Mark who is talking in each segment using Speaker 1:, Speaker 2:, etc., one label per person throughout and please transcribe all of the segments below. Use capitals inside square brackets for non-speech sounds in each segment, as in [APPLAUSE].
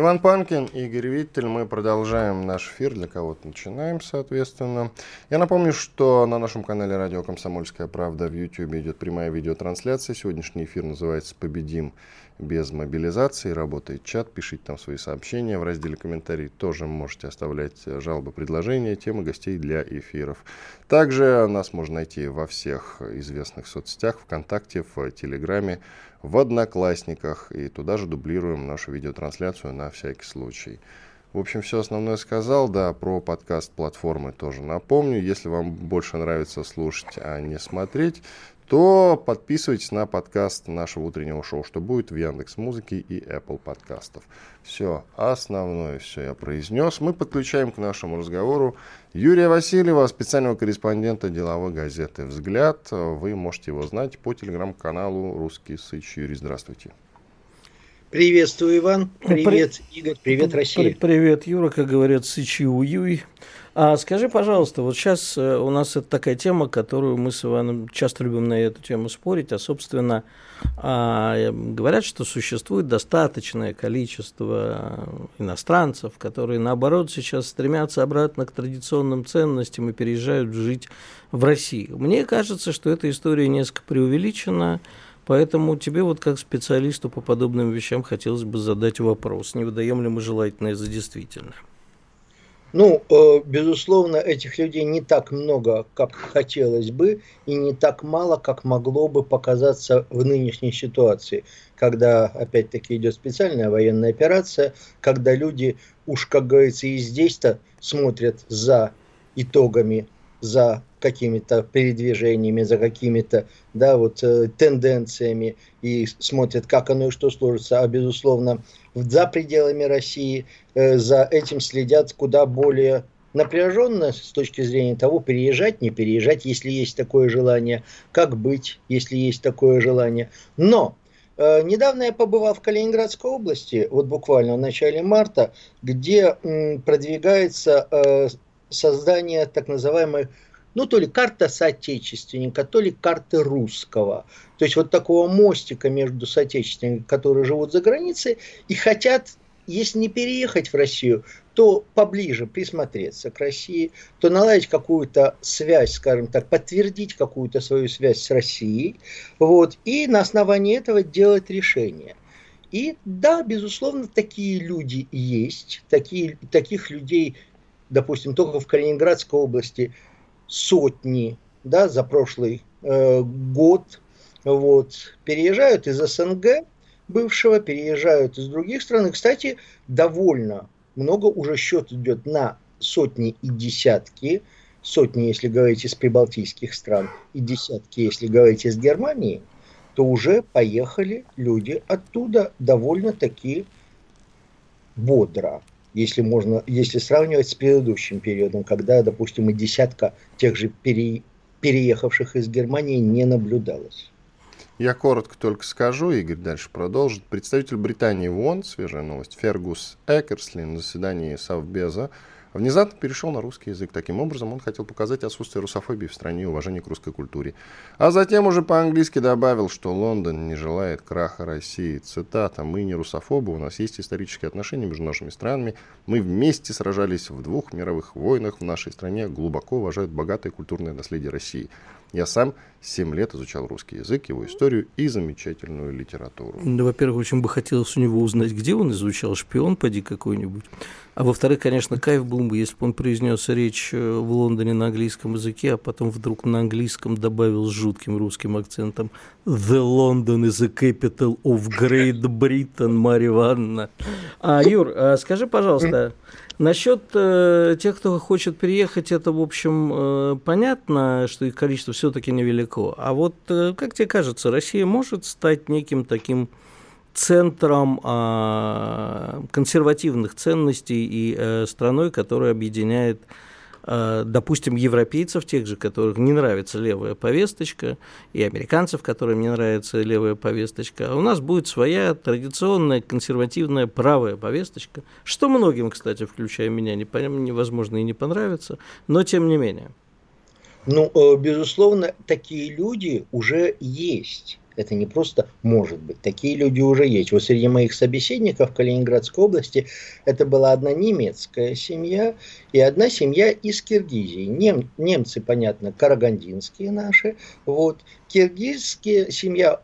Speaker 1: Иван Панкин, Игорь Виттель. Мы продолжаем наш эфир. Для кого-то начинаем, соответственно. Я напомню, что на нашем канале «Радио Комсомольская правда» в YouTube идет прямая видеотрансляция. Сегодняшний эфир называется «Победим без мобилизации». Работает чат, пишите там свои сообщения. В разделе комментарий тоже можете оставлять жалобы, предложения, темы гостей для эфиров. Также нас можно найти во всех известных соцсетях, ВКонтакте, в Телеграме, в Одноклассниках. И туда же дублируем нашу видеотрансляцию на всякий случай. В общем, все основное сказал. Да, про подкаст платформы тоже напомню. Если вам больше нравится слушать, а не смотреть, то подписывайтесь на подкаст нашего утреннего шоу, что будет в Яндекс Музыке и Apple подкастов. Все, основное все я произнес. Мы подключаем к нашему разговору Юрия Васильева, специального корреспондента деловой газеты «Взгляд». Вы можете его знать по телеграм-каналу «Русский Сыч». Юрий, здравствуйте.
Speaker 2: Приветствую, Иван. Привет, При... Игорь. Привет, Россия.
Speaker 3: Привет, Юра, как говорят, Сычи Уюй. А скажи, пожалуйста, вот сейчас э, у нас это такая тема, которую мы с Иваном часто любим на эту тему спорить, а, собственно, а, говорят, что существует достаточное количество иностранцев, которые, наоборот, сейчас стремятся обратно к традиционным ценностям и переезжают жить в Россию. Мне кажется, что эта история несколько преувеличена, Поэтому тебе вот как специалисту по подобным вещам хотелось бы задать вопрос, не выдаем ли мы желательное за действительное.
Speaker 2: Ну, э, безусловно, этих людей не так много, как хотелось бы, и не так мало, как могло бы показаться в нынешней ситуации, когда, опять-таки, идет специальная военная операция, когда люди уж, как говорится, и здесь-то смотрят за итогами, за какими-то передвижениями, за какими-то да, вот, э, тенденциями и смотрят, как оно и что сложится. А, безусловно, за пределами России э, за этим следят куда более напряженно с точки зрения того, переезжать, не переезжать, если есть такое желание, как быть, если есть такое желание. Но э, недавно я побывал в Калининградской области, вот буквально в начале марта, где продвигается создание так называемой ну, то ли карта соотечественника, то ли карты русского. То есть вот такого мостика между соотечественниками, которые живут за границей и хотят, если не переехать в Россию, то поближе присмотреться к России, то наладить какую-то связь, скажем так, подтвердить какую-то свою связь с Россией, вот, и на основании этого делать решение. И да, безусловно, такие люди есть, такие, таких людей, допустим, только в Калининградской области – сотни да, за прошлый э, год. Вот, переезжают из СНГ бывшего, переезжают из других стран. И, кстати, довольно много уже счет идет на сотни и десятки, сотни, если говорить из прибалтийских стран, и десятки, если говорить из Германии, то уже поехали люди оттуда довольно-таки бодро если можно, если сравнивать с предыдущим периодом, когда, допустим, и десятка тех же пере, переехавших из Германии не наблюдалось.
Speaker 1: Я коротко только скажу, Игорь дальше продолжит. Представитель Британии в ООН, свежая новость, Фергус Экерсли на заседании Совбеза внезапно перешел на русский язык. Таким образом, он хотел показать отсутствие русофобии в стране и уважение к русской культуре. А затем уже по-английски добавил, что Лондон не желает краха России. Цитата. «Мы не русофобы, у нас есть исторические отношения между нашими странами. Мы вместе сражались в двух мировых войнах в нашей стране, глубоко уважают богатое культурное наследие России. Я сам 7 лет изучал русский язык, его историю и замечательную литературу.
Speaker 3: Да, во-первых, очень бы хотелось у него узнать, где он изучал, шпион поди какой-нибудь. А во-вторых, конечно, кайф был бы, если бы он произнес речь э, в Лондоне на английском языке, а потом вдруг на английском добавил с жутким русским акцентом «The London is the capital of Great Britain, Марья Ивановна». А, Юр, а скажи, пожалуйста, Насчет э, тех, кто хочет переехать, это, в общем, э, понятно, что их количество все-таки невелико. А вот, э, как тебе кажется, Россия может стать неким таким центром э, консервативных ценностей и э, страной, которая объединяет допустим, европейцев, тех же, которых не нравится левая повесточка, и американцев, которым не нравится левая повесточка, а у нас будет своя традиционная консервативная правая повесточка, что многим, кстати, включая меня, невозможно и не понравится, но тем не менее.
Speaker 2: Ну, э, безусловно, такие люди уже есть. Это не просто может быть. Такие люди уже есть. Вот среди моих собеседников в Калининградской области это была одна немецкая семья и одна семья из Киргизии. Нем, немцы, понятно, карагандинские наши. Вот. Киргизские семья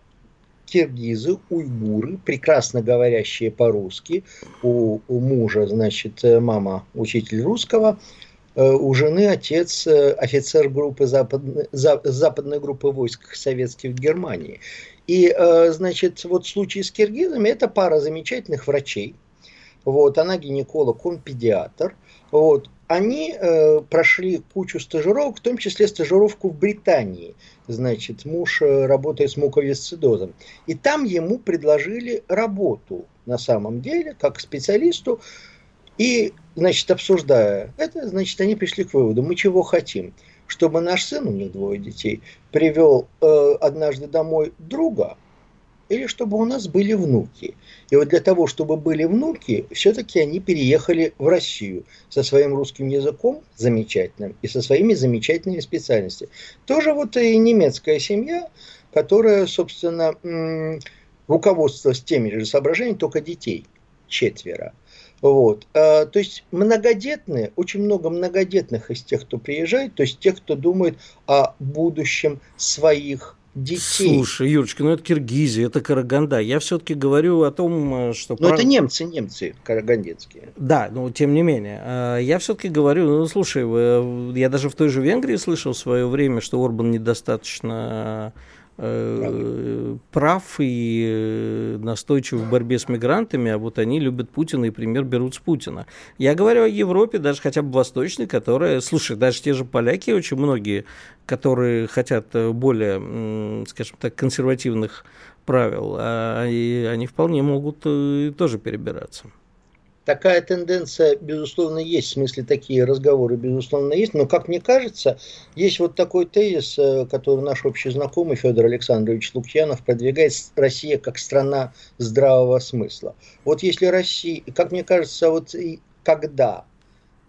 Speaker 2: киргизы, уйгуры, прекрасно говорящие по-русски. У, у мужа, значит, мама учитель русского, э, у жены отец э, офицер группы западной, западной группы войск советских в Германии. И, э, значит, вот в случае с киргизами это пара замечательных врачей. Вот, она гинеколог, он педиатр. Вот, они э, прошли кучу стажировок, в том числе стажировку в Британии. Значит, муж э, работает с муковисцидозом. И там ему предложили работу на самом деле, как специалисту. И, значит, обсуждая это, значит, они пришли к выводу, мы чего хотим – чтобы наш сын, у них двое детей, привел э, однажды домой друга, или чтобы у нас были внуки. И вот для того, чтобы были внуки, все-таки они переехали в Россию со своим русским языком замечательным и со своими замечательными специальностями. Тоже вот и немецкая семья, которая, собственно, руководствуется теми же соображениями, только детей четверо. Вот. А, то есть многодетные, очень много многодетных из тех, кто приезжает, то есть тех, кто думает о будущем своих детей.
Speaker 3: Слушай, Юрочка, ну это Киргизия, это Караганда. Я все-таки говорю о том, что...
Speaker 2: Ну, это немцы, немцы карагандинские.
Speaker 3: Да, но тем не менее. А, я все-таки говорю, ну, слушай, я даже в той же Венгрии слышал в свое время, что Орбан недостаточно э, прав и э, настойчив в борьбе с мигрантами, а вот они любят Путина и пример берут с Путина. Я говорю о Европе, даже хотя бы восточной, которая, слушай, даже те же поляки, очень многие, которые хотят э, более, скажем так, консервативных правил, а они вполне могут э, тоже перебираться.
Speaker 2: Такая тенденция, безусловно, есть, в смысле такие разговоры, безусловно, есть, но, как мне кажется, есть вот такой тезис, э, который наш общий знакомый Федор Александрович Лукьянов продвигает. Россия как страна здравого смысла. Вот если Россия, как мне кажется, вот и когда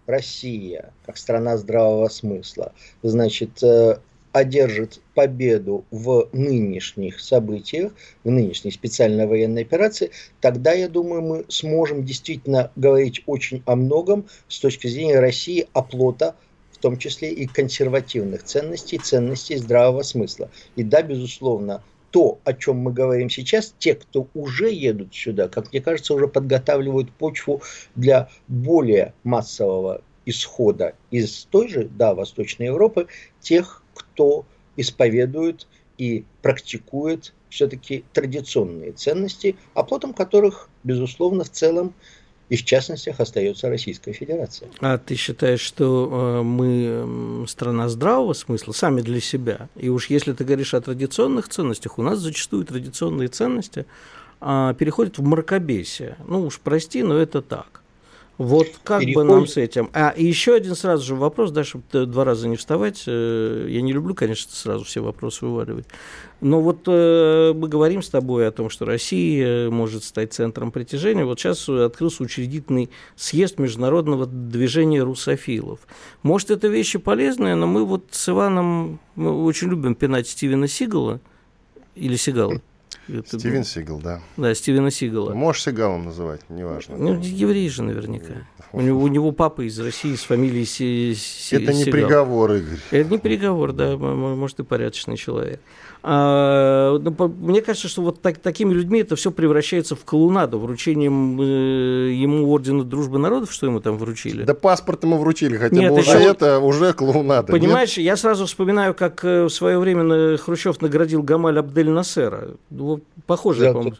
Speaker 2: Россия, как страна здравого смысла, значит, э, одержит победу в нынешних событиях, в нынешней специальной военной операции, тогда, я думаю, мы сможем действительно говорить очень о многом с точки зрения России, оплота в том числе и консервативных ценностей, ценностей здравого смысла. И да, безусловно, то, о чем мы говорим сейчас, те, кто уже едут сюда, как мне кажется, уже подготавливают почву для более массового исхода из той же, да, Восточной Европы, тех, кто исповедует и практикует все-таки традиционные ценности, оплотом которых, безусловно, в целом и в частностях остается Российская Федерация.
Speaker 3: А ты считаешь, что э, мы страна здравого смысла, сами для себя? И уж если ты говоришь о традиционных ценностях, у нас зачастую традиционные ценности э, переходят в мракобесие. Ну уж прости, но это так. Вот как Переходит. бы нам с этим? А еще один сразу же вопрос, да, чтобы два раза не вставать. Э, я не люблю, конечно, сразу все вопросы вываливать. Но вот э, мы говорим с тобой о том, что Россия может стать центром притяжения. Вот сейчас открылся учредительный съезд международного движения русофилов. Может, это вещи полезные, но мы вот с Иваном мы очень любим пинать Стивена Сигала или Сигала.
Speaker 1: Это Стивен был... Сигал, да.
Speaker 3: Да, Стивена Сигала.
Speaker 1: Можешь Сигалом называть, неважно.
Speaker 3: Ну, еврей же наверняка. У него, у него папа из России с фамилией Си, Си,
Speaker 1: Это не Сигал. приговор, Игорь.
Speaker 3: Это не приговор, да, может, и порядочный человек. А, ну, мне кажется, что вот так, такими людьми это все превращается в колунаду. Вручением э, ему ордена дружбы народов, что ему там вручили?
Speaker 1: Да паспорт ему вручили, хотя Нет, бы уже еще... это уже клоунада.
Speaker 3: Понимаешь, Нет? я сразу вспоминаю, как э, в свое время Хрущев наградил Гамаль Абдель Насера. Ну, похоже, по-моему.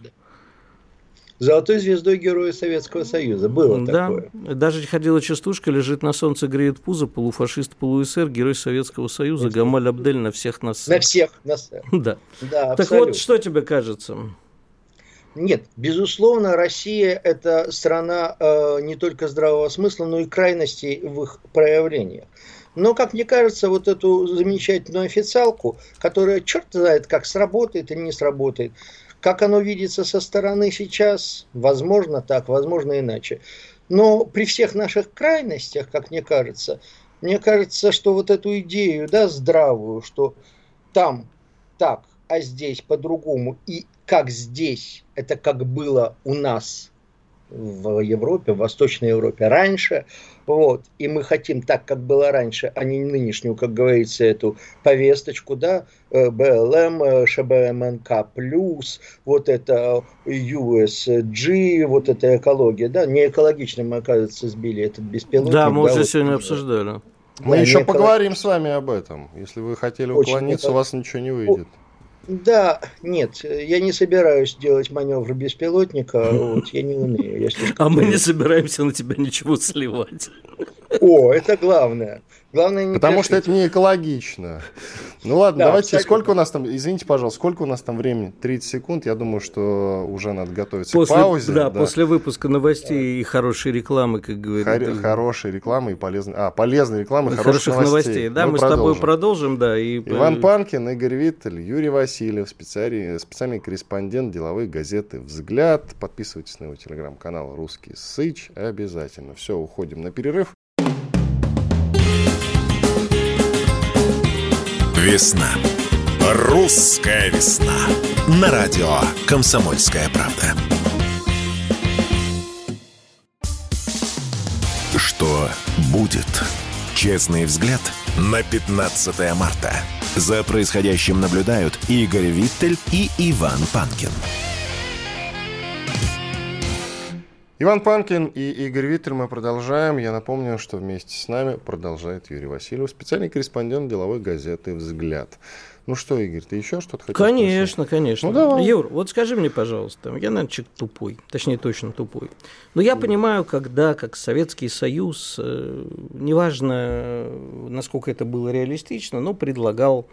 Speaker 2: Золотой звездой Героя Советского Союза. Было да. такое.
Speaker 3: Даже ходила частушка, лежит на солнце, греет пузо, полуфашист, полуэсэр, Герой Советского Союза, Гамаль Абдель на всех нас.
Speaker 2: На всех нас. [LAUGHS]
Speaker 3: Да. да так вот, что тебе кажется?
Speaker 2: Нет, безусловно, Россия – это страна э, не только здравого смысла, но и крайностей в их проявлениях. Но, как мне кажется, вот эту замечательную официалку, которая черт знает, как сработает или не сработает, как оно видится со стороны сейчас, возможно так, возможно иначе. Но при всех наших крайностях, как мне кажется, мне кажется, что вот эту идею, да, здравую, что там так, а здесь по-другому, и как здесь, это как было у нас в Европе, в Восточной Европе раньше, вот, и мы хотим так, как было раньше, а не нынешнюю, как говорится, эту повесточку, да, э, БЛМ, э, ШБМНК+, вот это USG, вот эта экология, да, не экологично мы, оказывается, сбили этот беспилотник.
Speaker 3: Да, мы
Speaker 2: да,
Speaker 3: уже
Speaker 2: вот,
Speaker 3: сегодня обсуждали.
Speaker 1: Мы
Speaker 2: Да,
Speaker 1: еще поговорим с вами об этом. Если вы хотели
Speaker 2: Очень
Speaker 1: уклониться, у вас ничего не выйдет.
Speaker 2: Да, нет, я не собираюсь делать маневр беспилотника, [LAUGHS] вот, я не умею. Я слишком
Speaker 3: А мы не собираемся на тебя ничего сливать.
Speaker 2: О, это главное. Главное не
Speaker 1: Потому что это не экологично. Ну ладно,
Speaker 2: Да,
Speaker 1: давайте,
Speaker 2: абсолютно.
Speaker 1: сколько у нас там, извините, пожалуйста, сколько у нас там времени? 30 секунд, я думаю, что уже надо готовиться
Speaker 3: После,
Speaker 1: к паузе.
Speaker 3: да, после выпуска новостей и хорошей рекламы, как говорит.
Speaker 1: Хор- хорошей рекламы и полезной... А, полезной рекламы и хороших,
Speaker 3: хороших новостей. Да, мы, с тобой
Speaker 1: продолжим.
Speaker 3: продолжим, да. И,
Speaker 1: Иван Панкин, Игорь Виттель, Юрий Васильев, специальный, специальный корреспондент деловой газеты «Взгляд». Подписывайтесь на его телеграм-канал «Русский Сыч». Обязательно. Все, уходим на перерыв.
Speaker 4: Весна. Русская весна. На радио «Комсомольская правда». Что будет? Честный взгляд на 15 марта. За происходящим наблюдают Игорь Виттель и Иван Панкин.
Speaker 1: Иван Панкин и Игорь Виттель мы продолжаем. Я напомню, что вместе с нами продолжает Юрий Васильев, специальный корреспондент деловой газеты «Взгляд». Ну что, Игорь, ты еще что-то хотел
Speaker 3: Конечно, конечно.
Speaker 1: Ну, давай.
Speaker 3: Юр, вот скажи мне, пожалуйста, я, наверное, человек тупой, точнее, точно тупой. Но я понимаю, когда, как Советский Союз, э, неважно, насколько это было реалистично, но предлагал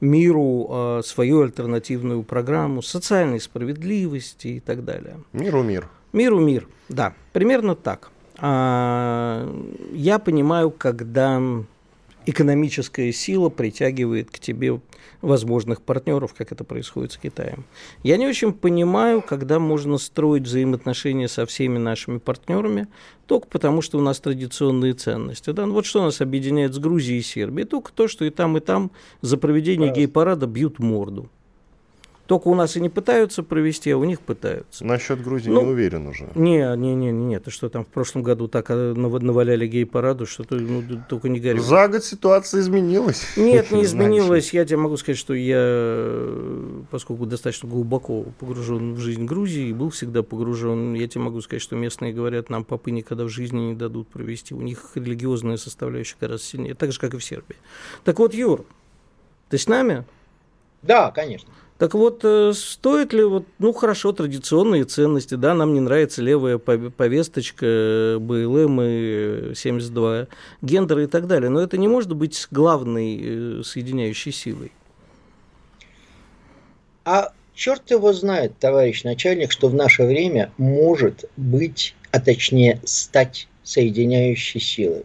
Speaker 3: миру э, свою альтернативную программу социальной справедливости и так далее.
Speaker 1: Миру мир.
Speaker 3: Миру мир, да, примерно так. А, я понимаю, когда экономическая сила притягивает к тебе возможных партнеров, как это происходит с Китаем. Я не очень понимаю, когда можно строить взаимоотношения со всеми нашими партнерами, только потому, что у нас традиционные ценности. Да? Ну, вот что нас объединяет с Грузией и Сербией, только то, что и там, и там за проведение гей-парада бьют морду. Только у нас и не пытаются провести, а у них пытаются.
Speaker 1: Насчет Грузии
Speaker 3: Ну,
Speaker 1: не уверен уже.
Speaker 3: Не, не, не, не, ты что там в прошлом году так нав- наваляли гей-параду, что ты ну, только не горюй.
Speaker 1: За год ситуация изменилась.
Speaker 3: Нет, [LAUGHS] не
Speaker 1: Знаешь.
Speaker 3: изменилось. Я тебе могу сказать, что я, э, поскольку достаточно глубоко погружен в жизнь Грузии, и был всегда погружен, я тебе могу сказать, что местные говорят, нам попы никогда в жизни не дадут провести. У них религиозная составляющая гораздо сильнее, так же, как и в Сербии. Так вот, Юр, ты с нами?
Speaker 2: Да, конечно.
Speaker 3: Так вот, э, стоит ли, вот, ну хорошо, традиционные ценности, да, нам не нравится левая пов- повесточка, э, БЛМ и э, 72 гендеры и так далее, но это не может быть главной э, соединяющей силой.
Speaker 2: А черт его знает, товарищ начальник, что в наше время может быть, а точнее стать соединяющей силой.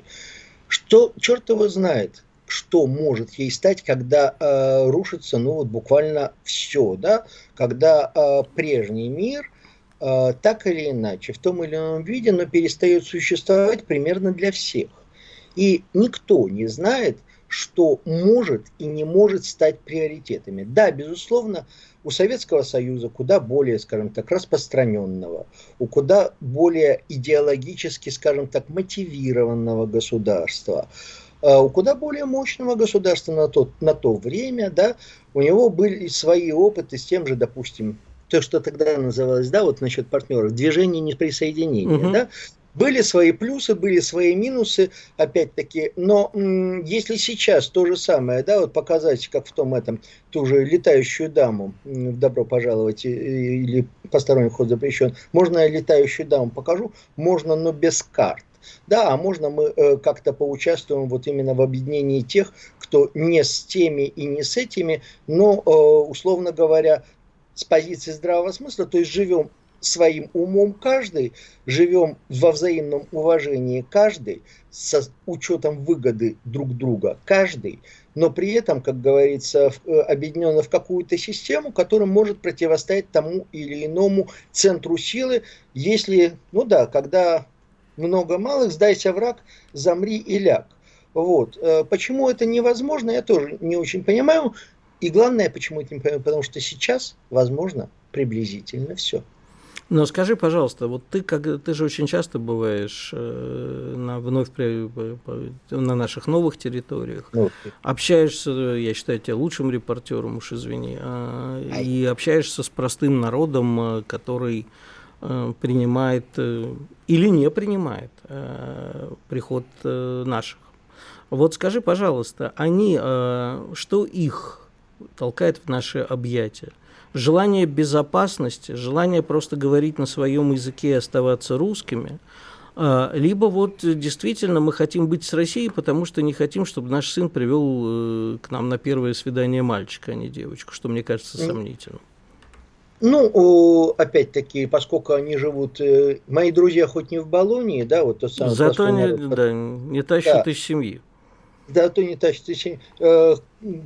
Speaker 2: Что черт его знает, что может ей стать, когда э, рушится, ну вот буквально все, да, когда э, прежний мир э, так или иначе, в том или ином виде, но перестает существовать примерно для всех. И никто не знает, что может и не может стать приоритетами. Да, безусловно, у Советского Союза куда более, скажем так, распространенного, у куда более идеологически, скажем так, мотивированного государства, у куда более мощного государства на то, на то время, да, у него были свои опыты с тем же, допустим, то, что тогда называлось, да, вот насчет партнеров, движение неприсоединения,
Speaker 3: Мгм.
Speaker 2: да, были свои плюсы, были свои минусы, опять-таки, но если сейчас то же самое, да, вот показать, как в том этом, ту же летающую даму, добро пожаловать, или посторонний вход запрещен, можно я летающую даму покажу, можно, но без карт. Да, а можно мы э, как-то поучаствуем вот именно в объединении тех, кто не с теми и не с этими, но, э, условно говоря, с позиции здравого смысла, то есть живем своим умом каждый, живем во взаимном уважении каждый, с учетом выгоды друг друга каждый, но при этом, как говорится, э, объединенно в какую-то систему, которая может противостоять тому или иному центру силы, если, ну да, когда много малых, сдайся враг, замри и ляг. Вот. Э, почему это невозможно, я тоже не очень понимаю. И главное, почему это не понимаю, потому что сейчас возможно приблизительно все.
Speaker 3: Но скажи, пожалуйста, вот ты, как, ты же очень часто бываешь э, на вновь при, на наших новых территориях, ну, общаешься, я считаю тебя лучшим репортером, уж извини, э, и общаешься с простым народом, э, который э, принимает э, или не принимает э, приход э, наших. Вот скажи, пожалуйста, они, э, что их толкает в наши объятия? Желание безопасности, желание просто говорить на своем языке и оставаться русскими, а, либо вот действительно мы хотим быть с Россией, потому что не хотим, чтобы наш сын привел э, к нам на первое свидание мальчика, а не девочку, что мне кажется сомнительным.
Speaker 2: Ну, опять-таки, поскольку они живут, э, мои друзья хоть не в Болонии, да, вот тот самый
Speaker 3: Зато не, народ, да, не тащат да. из семьи.
Speaker 2: Да, то не тащат из семьи. Э,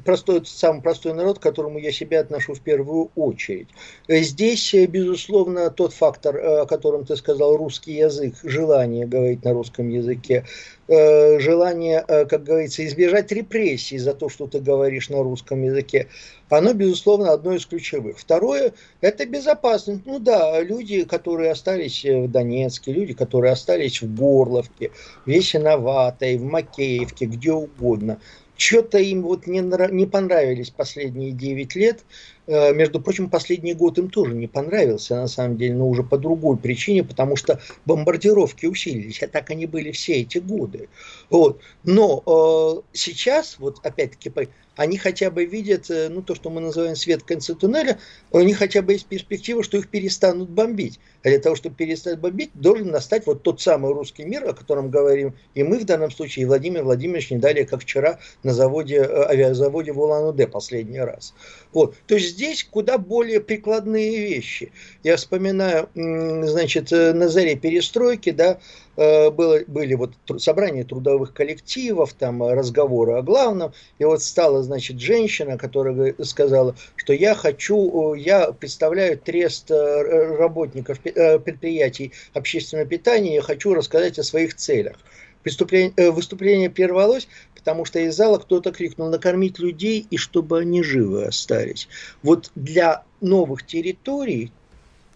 Speaker 2: простой, самый простой народ, к которому я себя отношу в первую очередь. Здесь, э, безусловно, тот фактор, э, о котором ты сказал, русский язык, желание говорить на русском языке, э, желание, как говорится, избежать репрессий за то, что ты говоришь на русском языке, оно, безусловно, одно из ключевых. Второе – это безопасность. Ну да, люди, которые остались в Донецке, люди, которые остались в Горловке, в Весеноватой, в Макеевке, где угодно – что-то им вот не, не понравились последние 9 лет. Э, между прочим, последний год им тоже не понравился, на самом деле, но уже по другой причине, потому что бомбардировки усилились, а так они были все эти годы. Вот. Но э, сейчас, вот опять-таки, они хотя бы видят, э, ну, то, что мы называем свет в конце туннеля, у них хотя бы есть перспектива, что их перестанут бомбить. А для того, чтобы перестать бомбить, должен настать вот тот самый русский мир, о котором говорим и мы в данном случае, и Владимир Владимирович не далее, как вчера на заводе, э, авиазаводе в Улан-Удэ последний раз. Вот. То есть здесь куда более прикладные вещи. Я вспоминаю, значит, э, на заре перестройки, да, Э, было, были вот собрания трудовых коллективов, там э, разговоры о главном, и вот стала, значит, женщина, которая сказала, что я хочу, я представляю трест работников предприятий общественного питания, я хочу рассказать о своих целях. Выступление, выступление прервалось, потому что из зала кто-то крикнул накормить людей и чтобы они живы остались. Вот для новых территорий,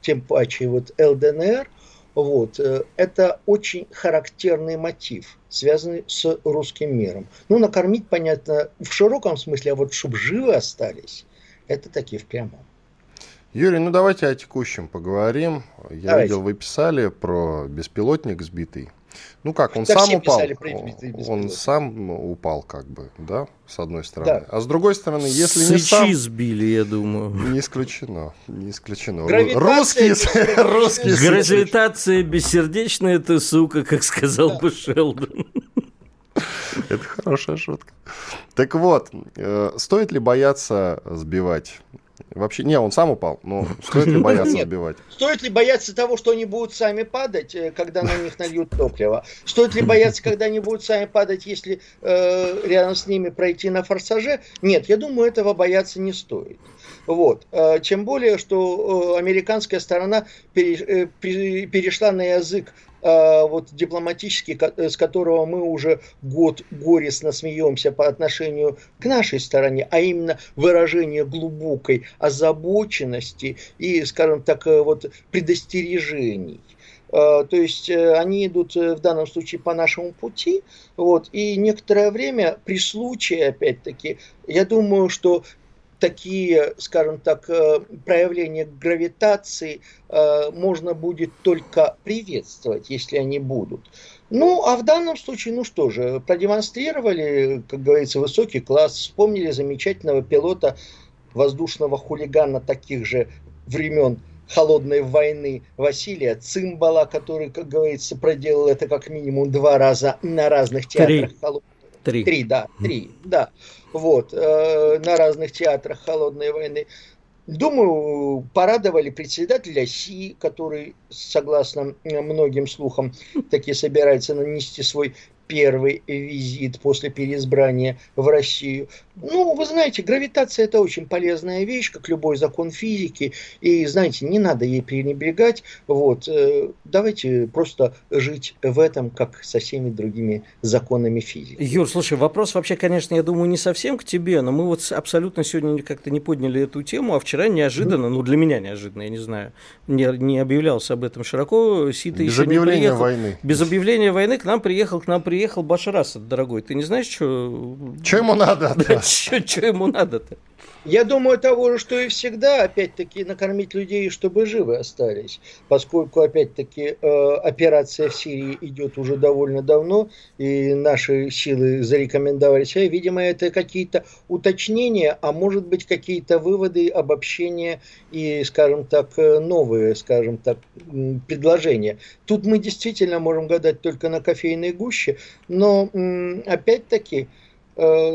Speaker 2: тем паче вот ЛДНР, вот. Э, это очень характерный мотив, связанный с русским миром. Ну, накормить, понятно, в широком смысле, а вот чтобы живы остались, это такие в прямом.
Speaker 1: Юрий, ну давайте о текущем поговорим. Я давайте. видел, вы писали про беспилотник сбитый. Ну как, он да сам упал. Он сам упал, как бы, да, с одной стороны. Да. А с другой стороны, если Сычи не сам...
Speaker 3: сбили, я думаю.
Speaker 1: Не исключено, не исключено.
Speaker 3: Русские, русские Гравитация бессердечная ты, сука, как сказал да. бы Шелдон.
Speaker 1: Это хорошая шутка. Так вот, э, стоит ли бояться сбивать Вообще, не, он сам упал, но [LAUGHS] стоит ли бояться Нет. сбивать?
Speaker 2: Стоит ли бояться того, что они будут сами падать, э, когда на них нальют топливо? Стоит ли бояться, когда они будут сами падать, если э, рядом с ними пройти на форсаже? Нет, я думаю, этого бояться не стоит. Вот. Э, тем более, что э, американская сторона перешла на язык вот дипломатический, э, с которого мы уже год горестно смеемся по отношению к нашей стороне, а именно выражение глубокой озабоченности и, скажем так, э, вот предостережений. То есть э, они идут в данном случае по нашему пути, вот, и некоторое время при случае, опять-таки, я думаю, что такие, скажем так, э, проявления гравитации э, можно будет только приветствовать, если они будут. Ну, а в данном случае, ну что же, продемонстрировали, как говорится, высокий класс, вспомнили замечательного пилота воздушного хулигана таких же времен холодной войны Василия Цимбала, который, как говорится, проделал это как минимум два раза на разных театрах
Speaker 3: холодной
Speaker 2: Три. Три, да, три, да. Вот, э, на разных театрах холодной войны. Думаю, порадовали председателя Си, который, согласно многим слухам, таки собирается нанести свой первый визит после переизбрания в Россию. Ну, вы знаете, гравитация это очень полезная вещь, как любой закон физики. И, знаете, не надо ей пренебрегать. Вот. Э, давайте просто жить в этом, как со всеми другими законами физики.
Speaker 3: Юр, слушай, вопрос вообще, конечно, я думаю, не совсем к тебе, но мы вот абсолютно сегодня как-то не подняли эту тему, а вчера неожиданно, ну, для меня неожиданно, я не знаю, не, не объявлялся об этом широко, Сита
Speaker 1: Без
Speaker 3: еще
Speaker 1: объявления
Speaker 3: не приехал.
Speaker 1: войны.
Speaker 3: Без объявления войны к нам приехал, к нам приехал Башар Асад, дорогой. Ты не знаешь, что...
Speaker 1: Что ему надо?
Speaker 3: Да, [LAUGHS] что ему надо-то?
Speaker 2: Я думаю, того же, что и всегда, опять-таки, накормить людей, чтобы живы остались. Поскольку, опять-таки, э, операция в Сирии идет уже довольно давно, и наши силы зарекомендовали себя. Видимо, это какие-то уточнения, а может быть, какие-то выводы, обобщения и, скажем так, э, новые, скажем так, предложения. Тут мы действительно можем гадать только на кофейной гуще, но, опять-таки, Э,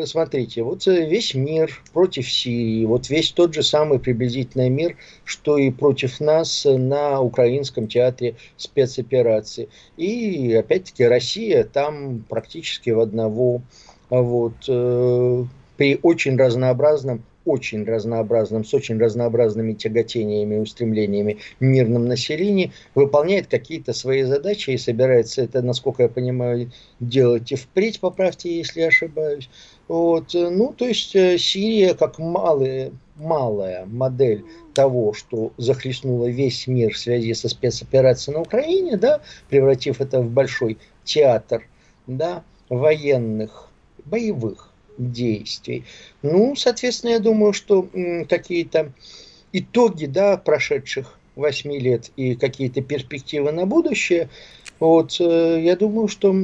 Speaker 2: смотрите, вот э, весь мир против Сирии, вот весь тот же самый приблизительный мир, что и против нас на украинском театре спецоперации. И опять-таки Россия там практически в одного. Вот, э, при очень разнообразном очень разнообразным, с очень разнообразными тяготениями и устремлениями мирном населении, выполняет какие-то свои задачи и собирается это, насколько я понимаю, делать и впредь, поправьте, если я ошибаюсь. Вот. Ну, то есть э, Сирия как малая, малая модель того, что захлестнуло весь мир в связи со спецоперацией на Украине, да, превратив это в большой театр да, военных, боевых действий. Ну, соответственно, я думаю, что какие-то итоги да, прошедших восьми лет и какие-то перспективы на будущее, вот, э, я думаю, что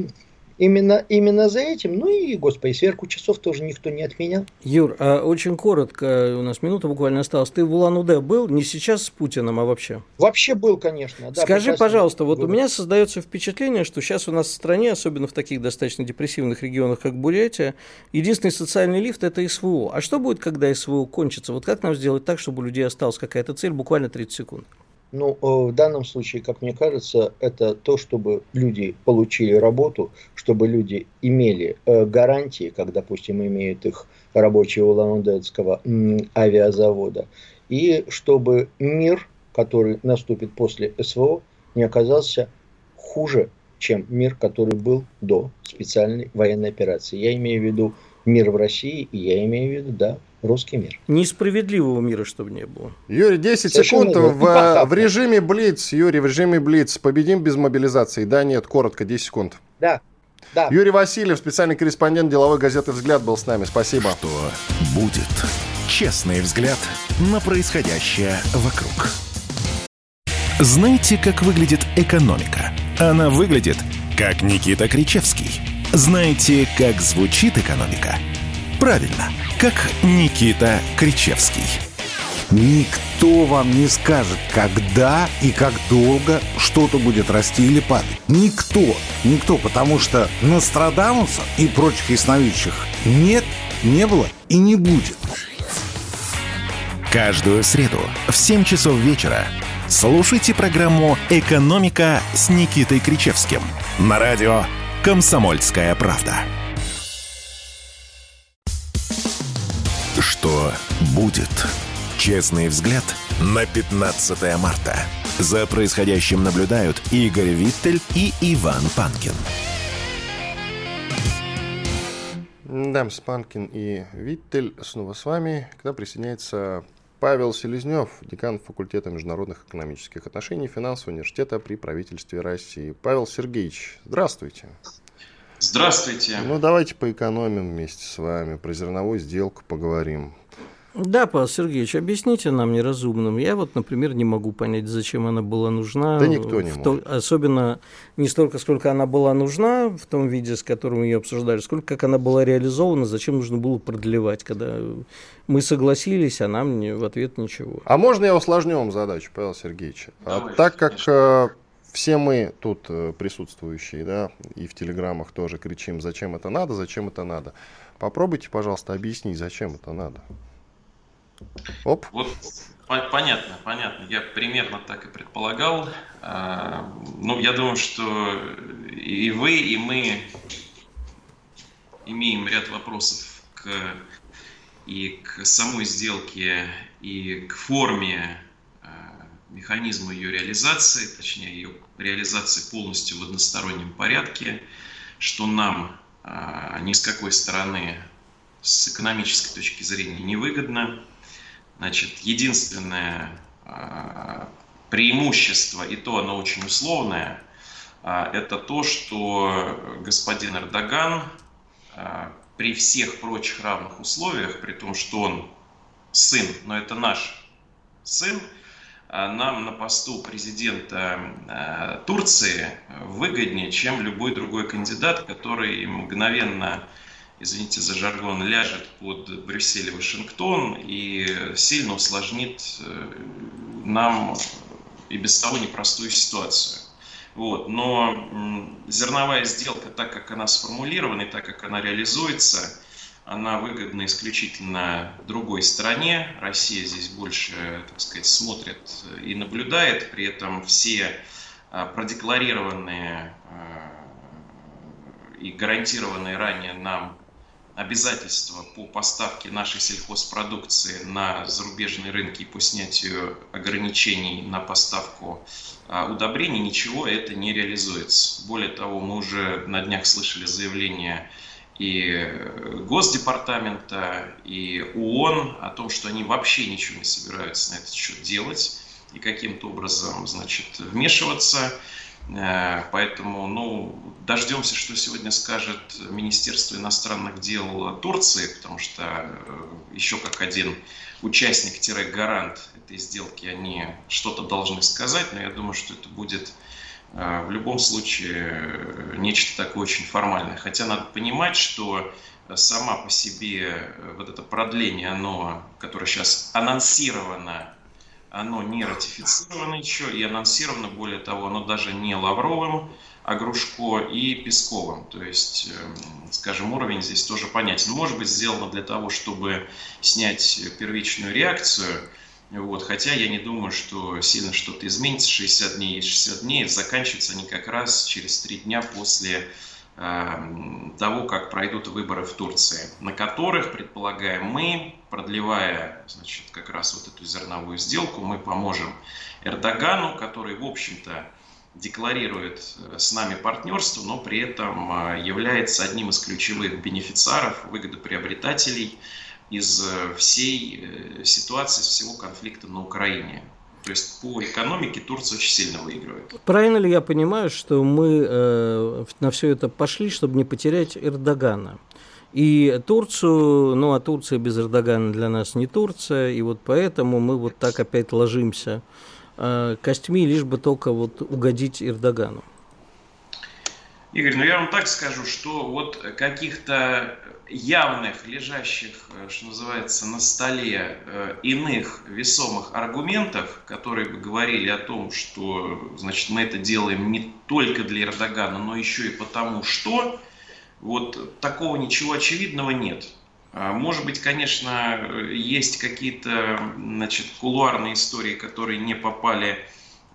Speaker 2: именно, именно за этим. Ну и, господи, сверху часов тоже никто не отменял.
Speaker 3: Юр, а очень коротко, у нас минута буквально осталась. Ты в Улан-Удэ был? Не сейчас с Путиным, а вообще?
Speaker 2: Вообще был, конечно.
Speaker 3: Да, Скажи, пожалуйста, вот у меня создается впечатление, что сейчас у нас в стране, особенно в таких достаточно депрессивных регионах, как Бурятия, единственный социальный лифт – это СВО. А что будет, когда СВО кончится? Вот как нам сделать так, чтобы у людей осталась какая-то цель, буквально 30 секунд?
Speaker 2: Ну, э, в данном случае, как мне кажется, это то, чтобы люди получили работу, чтобы люди имели э, гарантии, как, допустим, имеют их рабочие Улан-Удэнского авиазавода, и чтобы мир, который наступит после СВО, не оказался хуже, чем мир, который был до специальной военной операции. Я имею в виду мир в России, и я имею в виду, да, русский мир.
Speaker 3: Несправедливого мира, чтобы не было.
Speaker 1: Юрий, 10 Совершенно секунд в, в режиме Блиц. Юрий, в режиме Блиц. Победим без мобилизации. Да, нет, коротко, 10 секунд.
Speaker 2: Да. Да.
Speaker 1: Юрий Васильев, специальный корреспондент деловой газеты «Взгляд» был с нами. Спасибо.
Speaker 4: Что будет? Честный взгляд на происходящее вокруг. Знаете, как выглядит экономика? Она выглядит, как Никита Кричевский. Знаете, как звучит экономика? Правильно, как Никита Кричевский.
Speaker 5: Никто вам не скажет, когда и как долго что-то будет расти или падать. Никто. Никто, потому что Нострадамуса и прочих ясновидящих нет, не было и не будет.
Speaker 4: Каждую среду в 7 часов вечера слушайте программу «Экономика» с Никитой Кричевским на радио «Комсомольская правда». Что будет? Честный взгляд на 15 марта. За происходящим наблюдают Игорь Виттель и Иван Панкин.
Speaker 1: Дамс Панкин и Виттель снова с вами. Когда присоединяется Павел Селезнев, декан факультета международных экономических отношений Финансового университета при правительстве России. Павел Сергеевич, здравствуйте.
Speaker 6: Здравствуйте.
Speaker 1: Ну, давайте поэкономим вместе с вами. Про зерновую сделку поговорим.
Speaker 3: Да, Павел Сергеевич, объясните нам неразумным. Я вот, например, не могу понять, зачем она была нужна.
Speaker 1: Да никто не может.
Speaker 3: особенно не столько, сколько она была нужна в том виде, с которым ее обсуждали, сколько как она была реализована, зачем нужно было продлевать, когда мы согласились, а нам не, в ответ ничего.
Speaker 1: А можно я усложню вам задачу, Павел Сергеевич? Давайте, а так как конечно все мы тут э, присутствующие, да, и в телеграммах тоже кричим, зачем это надо, зачем это надо. Попробуйте, пожалуйста, объяснить, зачем это надо.
Speaker 6: Оп. Вот Понятно, понятно. Я примерно так и предполагал. А, ну, я думаю, что и вы, и мы имеем ряд вопросов к, и к самой сделке, и к форме механизма ее реализации, точнее ее реализации полностью в одностороннем порядке, что нам а, ни с какой стороны с экономической точки зрения невыгодно. Значит, единственное а, преимущество, и то оно очень условное, а, это то, что господин Эрдоган а, при всех прочих равных условиях, при том, что он сын, но это наш сын, нам на посту президента Турции выгоднее, чем любой другой кандидат, который мгновенно извините за жаргон, ляжет под Брюссель и Вашингтон и сильно усложнит э, нам и без того непростую ситуацию. Вот. Но зерновая сделка, так как она сформулирована и так как она реализуется, она выгодна исключительно другой стороне. Россия здесь больше, так сказать, смотрит и наблюдает. При этом все а, продекларированные а, и гарантированные ранее нам обязательства по поставке нашей сельхозпродукции на зарубежные рынки и по снятию ограничений на поставку а, удобрений, ничего это не реализуется. Более того, мы уже на днях слышали заявление и Госдепартамента, и ООН о том, что они вообще ничего не собираются на этот счет делать и каким-то образом, значит, вмешиваться. Э, поэтому, ну, дождемся, что сегодня скажет Министерство иностранных дел Турции, потому что э, еще как один участник-гарант этой сделки они что-то должны сказать, но я думаю, что это будет э, в любом случае нечто такое очень формальное. Хотя надо понимать, что сама по себе вот это продление, оно, которое сейчас анонсировано оно не ратифицировано еще и анонсировано, более того, оно даже не Лавровым, а Грушко и Песковым. То есть, эм, скажем, уровень здесь тоже понятен. Может быть, сделано для того, чтобы снять первичную реакцию, вот, хотя я не думаю, что сильно что-то изменится. 60 дней есть 60 дней. Заканчиваются они как раз через 3 дня после Эм, того, как пройдут выборы в Турции, на которых, предполагаем мы, продлевая значит, как раз вот эту зерновую сделку, мы поможем Эрдогану, который, в общем-то, декларирует э, с нами партнерство, но при этом э, является одним из ключевых бенефициаров, выгодоприобретателей из э, всей ситуации, всего конфликта на Украине. То есть по экономике Турция очень сильно выигрывает.
Speaker 3: Правильно ли я понимаю, что мы э, на все это пошли, чтобы не потерять Эрдогана? И Турцию, ну а Турция без Эрдогана для нас не Турция, и вот поэтому мы вот так опять ложимся э, костьми, лишь бы только вот угодить Эрдогану.
Speaker 6: Игорь, ну я вам так скажу, что вот каких-то явных, лежащих, э, что называется, на столе э, иных весомых аргументов, которые бы говорили о том, что, значит, мы это делаем не только для Эрдогана, но еще и потому, что вот такого ничего очевидного нет. А, может быть, конечно, есть какие-то, значит, кулуарные истории, которые не попали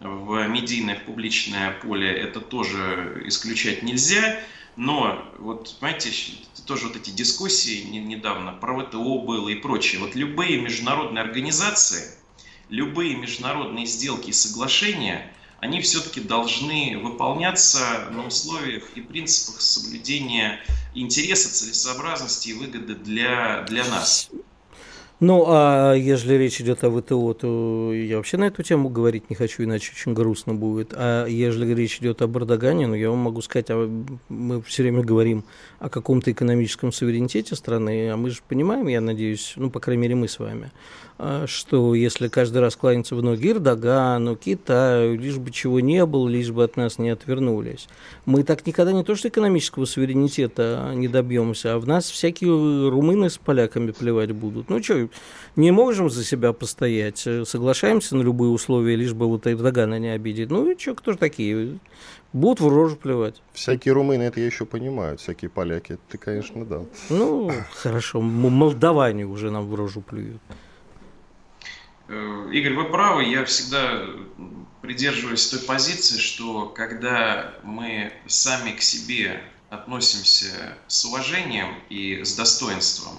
Speaker 6: в медийное, публичное поле, это тоже исключать нельзя. Но, вот, понимаете, тоже вот эти дискуссии недавно про ВТО было и прочее. Вот любые международные организации, любые международные сделки и соглашения, они все-таки должны выполняться на условиях и принципах соблюдения интереса, целесообразности и выгоды для, для нас.
Speaker 3: Ну, а если речь идет о ВТО, то я вообще на эту тему говорить не хочу, иначе очень грустно будет. А если речь идет о Бардагане, ну, я вам могу сказать, а мы все время говорим о каком-то экономическом суверенитете страны, а мы же понимаем, я надеюсь, ну, по крайней мере, мы с вами, что если каждый раз кланяться в ноги Эрдогану, Китаю, лишь бы чего не было, лишь бы от нас не отвернулись, мы так никогда не то что экономического суверенитета не добьемся, а в нас всякие румыны с поляками плевать будут. Ну что, не можем за себя постоять, соглашаемся на любые условия, лишь бы вот Эрдогана не обидеть. Ну и что, кто же такие? Будут в рожу плевать.
Speaker 1: Всякие румыны это я еще понимаю, всякие поляки, ты, конечно, дал.
Speaker 3: Ну, хорошо, молдаване уже нам в рожу плюют.
Speaker 6: Э, Игорь, вы правы, я всегда придерживаюсь той позиции, что когда мы сами к себе относимся с уважением и с достоинством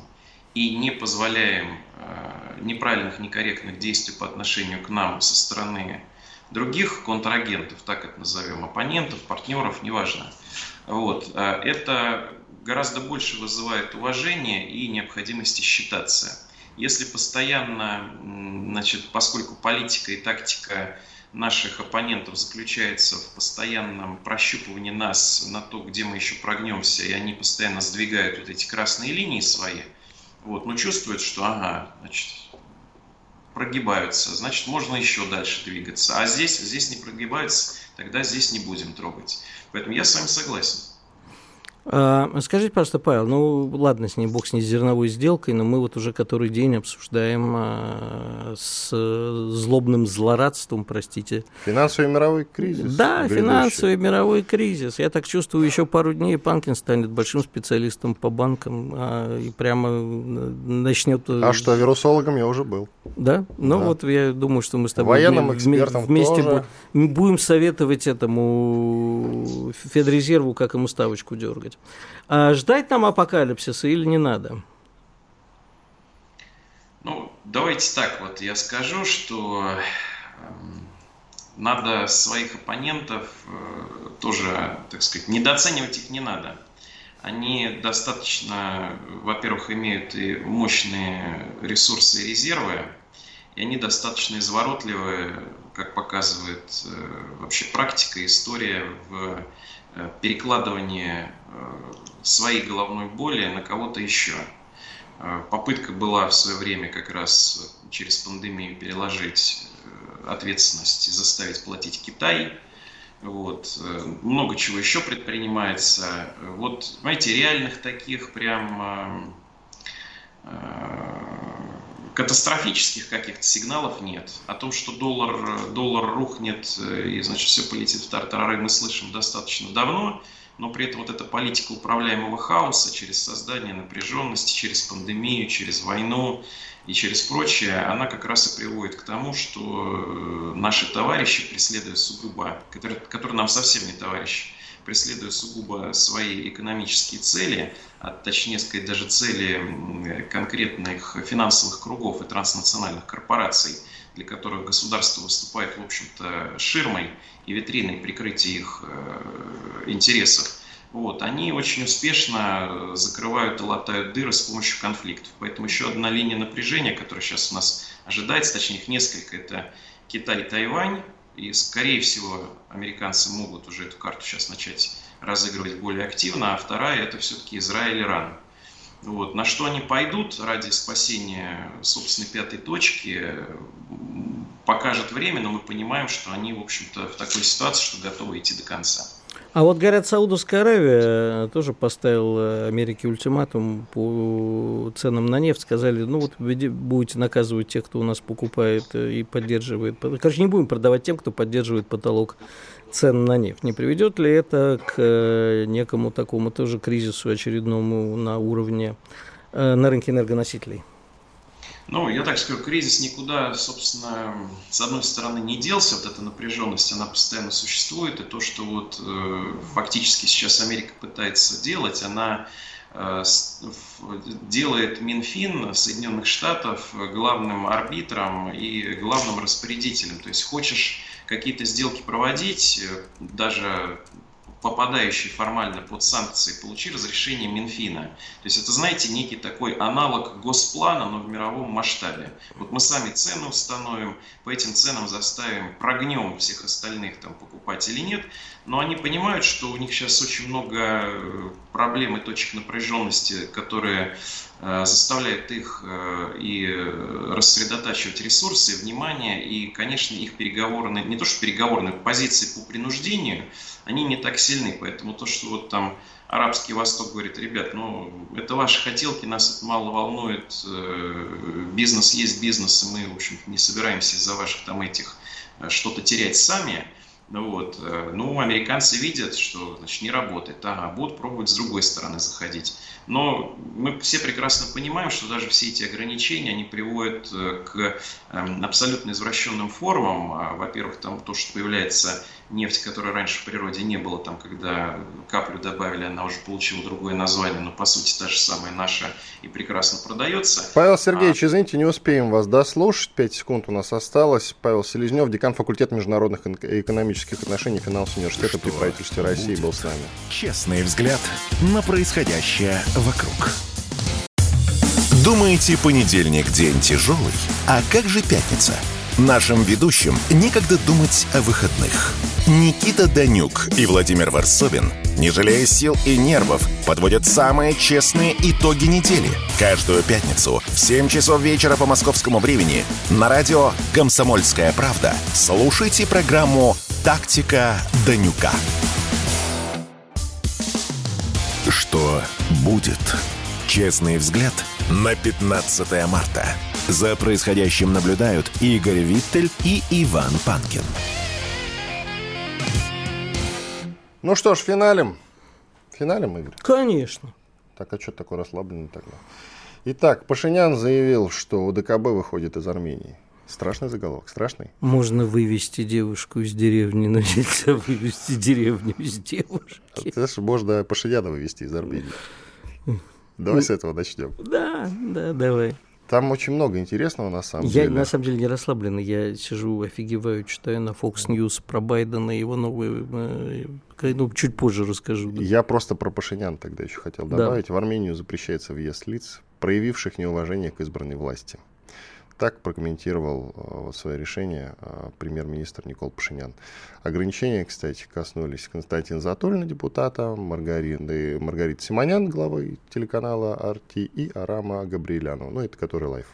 Speaker 6: и не позволяем э, неправильных, некорректных действий по отношению к нам со стороны других контрагентов, так это назовем, оппонентов, партнеров, неважно, вот, э, это гораздо больше вызывает уважение и необходимости считаться. Если постоянно, значит, поскольку политика и тактика наших оппонентов заключается в постоянном прощупывании нас на то, где мы еще прогнемся, и они постоянно сдвигают вот эти красные линии свои, вот, но чувствуют, что, ага, значит, прогибаются, значит, можно еще дальше двигаться. А здесь, здесь не прогибаются, тогда здесь не будем трогать. Поэтому я с вами согласен.
Speaker 3: А, скажите, пожалуйста, Павел, ну ладно, с ней бог с ней зерновой сделкой, но мы вот уже который день обсуждаем а, с злобным злорадством, простите.
Speaker 1: Финансовый мировой кризис.
Speaker 3: Да, грядущий. финансовый мировой кризис. Я так чувствую, еще пару дней Панкин станет большим специалистом по банкам а, и прямо начнет...
Speaker 1: А что, вирусологом я уже был.
Speaker 3: Да? Ну да. вот я думаю, что мы с тобой Военным экспертом вместе тоже. будем советовать этому Федрезерву, как ему ставочку дергать. А ждать нам апокалипсиса или не надо?
Speaker 6: Ну, давайте так вот, я скажу, что э, надо своих оппонентов э, тоже, так сказать, недооценивать их не надо. Они достаточно, во-первых, имеют и мощные ресурсы и резервы, и они достаточно изворотливые, как показывает э, вообще практика, история в Э, перекладывание э, своей головной боли на кого-то еще. Э, попытка была в свое время как раз через пандемию переложить ответственность и заставить платить Китай. Вот. Много чего еще предпринимается. Вот, знаете, реальных таких прям катастрофических каких-то сигналов нет. О том, что доллар, доллар рухнет э, и, значит, все полетит в тартарары, мы слышим достаточно давно, но при этом вот эта политика управляемого хаоса через создание напряженности, через пандемию, через войну и через прочее, она как раз и приводит к тому, что э, наши товарищи, преследуя сугубо, которые, которые нам совсем не товарищи, преследуя сугубо свои экономические цели, а точнее сказать даже цели конкретных финансовых кругов и транснациональных корпораций, для которых государство выступает, в общем-то, ширмой и витриной прикрытия их э, интересов, вот, они очень успешно закрывают и латают дыры с помощью конфликтов. Поэтому еще одна линия напряжения, которая сейчас у нас ожидается, точнее их несколько, это Китай и Тайвань, и, скорее всего, американцы могут уже эту карту сейчас начать разыгрывать более активно. А вторая – это все-таки Израиль и Иран. Вот. На что они пойдут ради спасения собственной пятой точки, покажет время, но мы понимаем, что они, в общем-то, в такой ситуации, что готовы идти до конца.
Speaker 3: А вот, говорят, Саудовская Аравия тоже поставила Америке ультиматум по ценам на нефть. Сказали, ну вот будете наказывать тех, кто у нас покупает и поддерживает. Короче, не будем продавать тем, кто поддерживает потолок цен на нефть. Не приведет ли это к э, некому такому тоже кризису очередному на уровне э, на рынке энергоносителей?
Speaker 6: Ну, я так скажу, кризис никуда, собственно, с одной стороны не делся, вот эта напряженность, она постоянно существует, и то, что вот э, фактически сейчас Америка пытается делать, она э, делает Минфин Соединенных Штатов главным арбитром и главным распорядителем. То есть хочешь какие-то сделки проводить, э, даже попадающий формально под санкции, получи разрешение Минфина. То есть это, знаете, некий такой аналог госплана, но в мировом масштабе. Вот мы сами цену установим, по этим ценам заставим, прогнем всех остальных там покупать или нет, но они понимают, что у них сейчас очень много э, проблем и точек напряженности, которые э, заставляют их э, и рассредотачивать ресурсы, внимание, и, конечно, их переговорные, не то что переговорные, позиции по принуждению – они не так сильны. Поэтому то, что вот там Арабский Восток говорит, ребят, ну это ваши хотелки, нас это мало волнует, э, бизнес есть бизнес, и мы, в общем не собираемся из-за ваших там этих э, что-то терять сами. Вот, э, ну, американцы видят, что, значит, не работает, ага, будут пробовать с другой стороны заходить. Но мы все прекрасно понимаем, что даже все эти ограничения, они приводят к эм, абсолютно извращенным формам. А, во-первых, там то, что появляется нефть, которой раньше в природе не было, там, когда каплю добавили, она уже получила другое название, но по сути та же самая наша и прекрасно продается.
Speaker 1: Павел Сергеевич, а... извините, не успеем вас дослушать, 5 секунд у нас осталось. Павел Селезнев, декан факультета международных экономических отношений финансового университета при правительстве России был с нами.
Speaker 4: Честный взгляд на происходящее вокруг. Думаете, понедельник день тяжелый? А как же пятница? Нашим ведущим некогда думать о выходных. Никита Данюк и Владимир Варсобин, не жалея сил и нервов, подводят самые честные итоги недели. Каждую пятницу в 7 часов вечера по московскому времени на радио «Комсомольская правда» слушайте программу «Тактика Данюка». Что будет? Честный взгляд на 15 марта. За происходящим наблюдают Игорь Виттель и Иван Панкин.
Speaker 1: Ну что ж, финалем. Финалем, Игорь?
Speaker 3: Конечно.
Speaker 1: Так, а что такое расслабленный тогда? Итак, Пашинян заявил, что УДКБ выходит из Армении. Страшный заголовок, страшный.
Speaker 3: Можно вывести девушку из деревни, но нельзя вывести деревню из девушки. А,
Speaker 1: знаешь, можно Пашиняна вывести из Армении. Давай с этого начнем.
Speaker 3: Да, да, давай.
Speaker 1: Там очень много интересного, на самом
Speaker 3: я,
Speaker 1: деле.
Speaker 3: Я, на самом деле, не расслабленный. Я сижу, офигеваю, читаю на Fox News про Байдена и его новые... Э, ну, чуть позже расскажу. Да.
Speaker 1: Я просто про Пашинян тогда еще хотел добавить. Да. В Армению запрещается въезд лиц, проявивших неуважение к избранной власти. Так прокомментировал э, свое решение э, премьер-министр Никол Пашинян. Ограничения, кстати, коснулись Константина Затулина, депутата, Маргариты, Маргариты Симонян, главы телеканала «Арти», и Арама Габриэлянова, ну, это который лайф.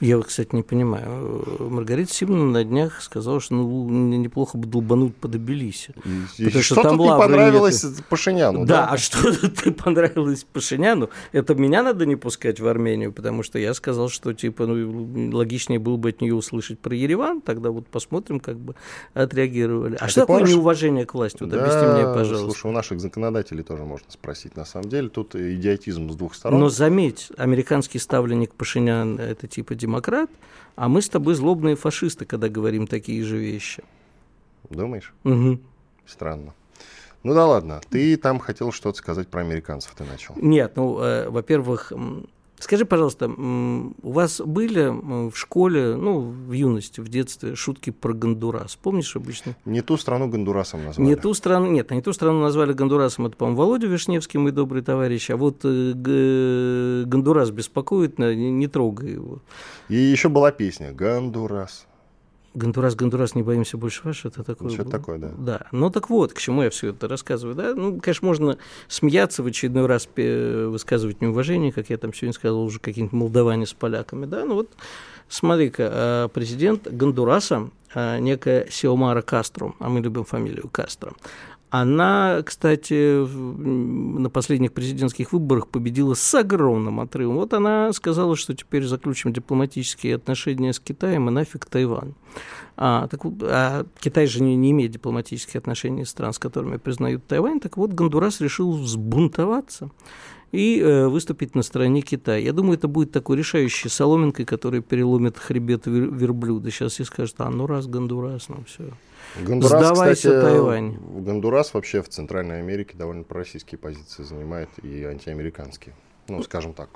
Speaker 3: Я вот, кстати, не понимаю. Маргарита Симоновна на днях сказала, что ну, неплохо бы долбануть под Тбилиси.
Speaker 1: Потому что, там не понравилось это... Пашиняну.
Speaker 3: Да, да? а что ты понравилось Пашиняну? Это меня надо не пускать в Армению, потому что я сказал, что типа ну, логичнее было бы от нее услышать про Ереван, тогда вот посмотрим, как бы отреагировали. А, а что такое помнишь? неуважение к власти? Вот да, объясни мне, пожалуйста.
Speaker 1: Слушай, у наших законодателей тоже можно спросить. На самом деле тут идиотизм с двух сторон.
Speaker 3: Но заметь, американский ставленник Пашинян это типа демократ, а мы с тобой злобные фашисты, когда говорим такие же вещи.
Speaker 1: Думаешь?
Speaker 3: Угу.
Speaker 1: Странно. Ну да ладно, ты там хотел что-то сказать про американцев, ты начал.
Speaker 3: Нет, ну, э, во-первых, Скажи, пожалуйста, у вас были в школе, ну, в юности, в детстве шутки про Гондурас? Помнишь обычно?
Speaker 1: Не ту страну Гондурасом назвали.
Speaker 3: Не ту страну, нет, не ту страну назвали Гондурасом, это, по-моему, Володя Вишневский, мой добрый товарищ, а вот э, Гондурас беспокоит, не, не трогай его.
Speaker 1: И еще была песня «Гондурас».
Speaker 3: Гондурас, Гондурас, не боимся больше ваш, это такое.
Speaker 1: Что-то такое, да.
Speaker 3: Да. Ну так вот, к чему я все это рассказываю, да? Ну, конечно, можно смеяться в очередной раз, высказывать неуважение, как я там сегодня сказал, уже какие-нибудь молдаване с поляками, да? Ну вот, смотри-ка, а, президент Гондураса, а, некая Сиомара Кастро, а мы любим фамилию Кастро, она, кстати, на последних президентских выборах победила с огромным отрывом. Вот она сказала, что теперь заключим дипломатические отношения с Китаем и нафиг Тайвань. А, так, а Китай же не, не имеет дипломатических отношений с стран, с которыми признают Тайвань. Так вот, Гондурас решил взбунтоваться и э, выступить на стороне Китая. Я думаю, это будет такой решающей соломинкой, которая переломит хребет верблюда. Сейчас и скажут, а ну раз Гондурас, ну все.
Speaker 1: Гондурас, Сдавайся, кстати, Тайвань. Гондурас вообще в Центральной Америке довольно пророссийские позиции занимает и антиамериканские. Ну, скажем так.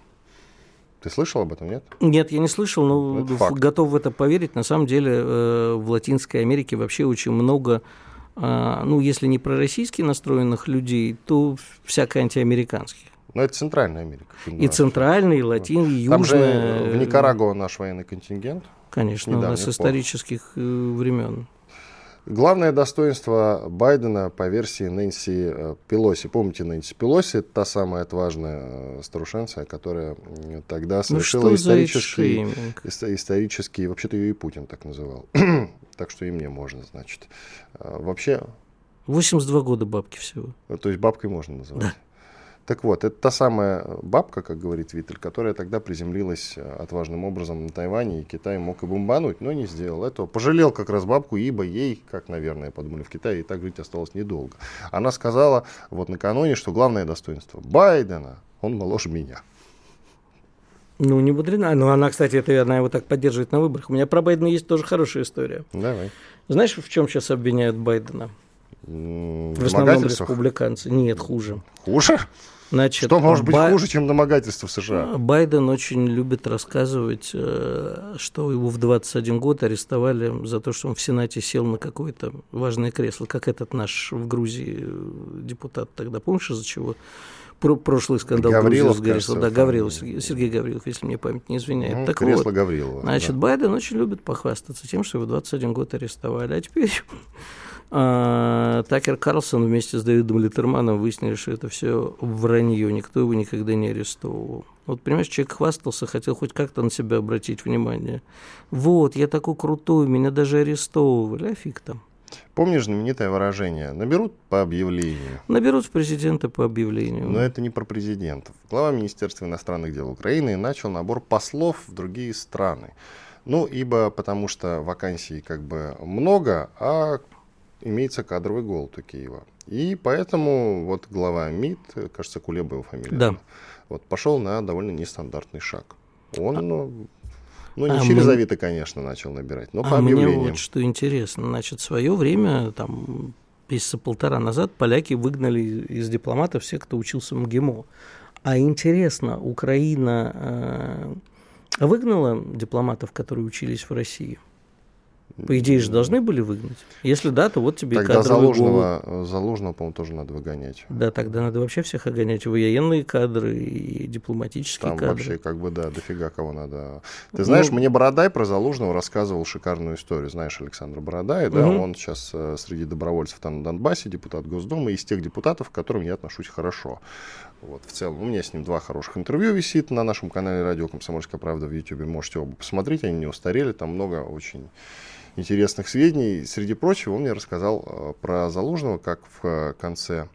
Speaker 1: Ты слышал об этом, нет?
Speaker 3: Нет, я не слышал, но готов в это поверить. На самом деле э, в Латинской Америке вообще очень много, э, ну, если не пророссийски настроенных людей, то всяко антиамериканских.
Speaker 1: Но это Центральная Америка.
Speaker 3: И Центральная, и Латин, и Южная. Там же
Speaker 1: в Никарагуа наш военный контингент.
Speaker 3: Конечно, у нас с исторических э, времен.
Speaker 1: Главное достоинство Байдена по версии Нэнси э, Пелоси. Помните Нэнси Пелоси? Это та самая отважная э, старушенция, которая тогда ну совершила ну, исторический, исторический, вообще-то ее и Путин так называл. [CLEARS THROAT] так что и мне можно, значит. А, вообще...
Speaker 3: 82 года бабки всего.
Speaker 1: То есть бабкой можно называть. Да. Так вот, это та самая бабка, как говорит Виттель, которая тогда приземлилась э, отважным образом на Тайване, и Китай мог и бомбануть, но не сделал этого. Пожалел как раз бабку, ибо ей, как, наверное, подумали в Китае, и так жить осталось недолго. Она сказала вот накануне, что главное достоинство Байдена, он моложе меня.
Speaker 3: Ну, не мудрена. Но она, кстати, это, она его так поддерживает на выборах. У меня про Байдена есть тоже хорошая история.
Speaker 1: Давай.
Speaker 3: Знаешь, в чем сейчас обвиняют Байдена? В основном республиканцы. Нет, хуже.
Speaker 1: Хуже?
Speaker 3: Значит,
Speaker 1: Что может быть Бай... хуже, чем домогательство в США?
Speaker 3: Байден очень любит рассказывать, э, что его в 21 год арестовали за то, что он в Сенате сел на какое-то важное кресло, как этот наш в Грузии э, депутат тогда. Помнишь, из-за чего? Про прошлый скандал
Speaker 1: Гаврилов, Грузии кажется,
Speaker 3: Да, Гаврилов, Сергей, Сергей Гаврилов, если мне память не изменяет.
Speaker 1: Ну,
Speaker 3: так
Speaker 1: кресло
Speaker 3: вот,
Speaker 1: Гаврилова.
Speaker 3: Значит,
Speaker 1: да.
Speaker 3: Байден очень любит похвастаться тем, что его в 21 год арестовали. А теперь Такер Карлсон вместе с Дэвидом Литерманом выяснили, что это все вранье, никто его никогда не арестовывал. Вот, понимаешь, человек хвастался, хотел хоть как-то на себя обратить внимание. Вот, я такой крутой, меня даже арестовывали, а фиг там.
Speaker 1: Помнишь знаменитое выражение «наберут по объявлению»?
Speaker 3: Наберут в президента по объявлению.
Speaker 1: Но это не про президентов. Глава Министерства иностранных дел Украины начал набор послов в другие страны. Ну, ибо потому что вакансий как бы много, а имеется кадровый голод у Киева. И поэтому вот глава МИД, кажется, Кулеба его фамилия,
Speaker 3: да.
Speaker 1: вот, пошел на довольно нестандартный шаг. Он, а... ну, ну, не а через мы... Авито, конечно, начал набирать, но а по объявлениям.
Speaker 3: мне вот что интересно. Значит, в свое время, там, месяца полтора назад, поляки выгнали из дипломатов всех, кто учился в МГИМО. А интересно, Украина э, выгнала дипломатов, которые учились в России? По идее же должны были выгнать. Если да, то вот тебе
Speaker 1: тогда
Speaker 3: и кадровый
Speaker 1: Залужного,
Speaker 3: голод.
Speaker 1: Залужного, по-моему, тоже надо выгонять.
Speaker 3: Да, тогда надо вообще всех огонять. Военные кадры и дипломатические
Speaker 1: Там
Speaker 3: кадры.
Speaker 1: вообще как бы, да, дофига кого надо. Ты знаешь, ну, мне Бородай про Залужного рассказывал шикарную историю. Знаешь Александр Бородай, да, угу. он сейчас э, среди добровольцев там на Донбассе, депутат Госдумы, из тех депутатов, к которым я отношусь хорошо. Вот, в целом, у меня с ним два хороших интервью висит на нашем канале Радио Комсомольская правда в YouTube. Можете оба посмотреть, они не устарели, там много очень интересных сведений. Среди прочего, он мне рассказал э, про Залужного, как в э, конце,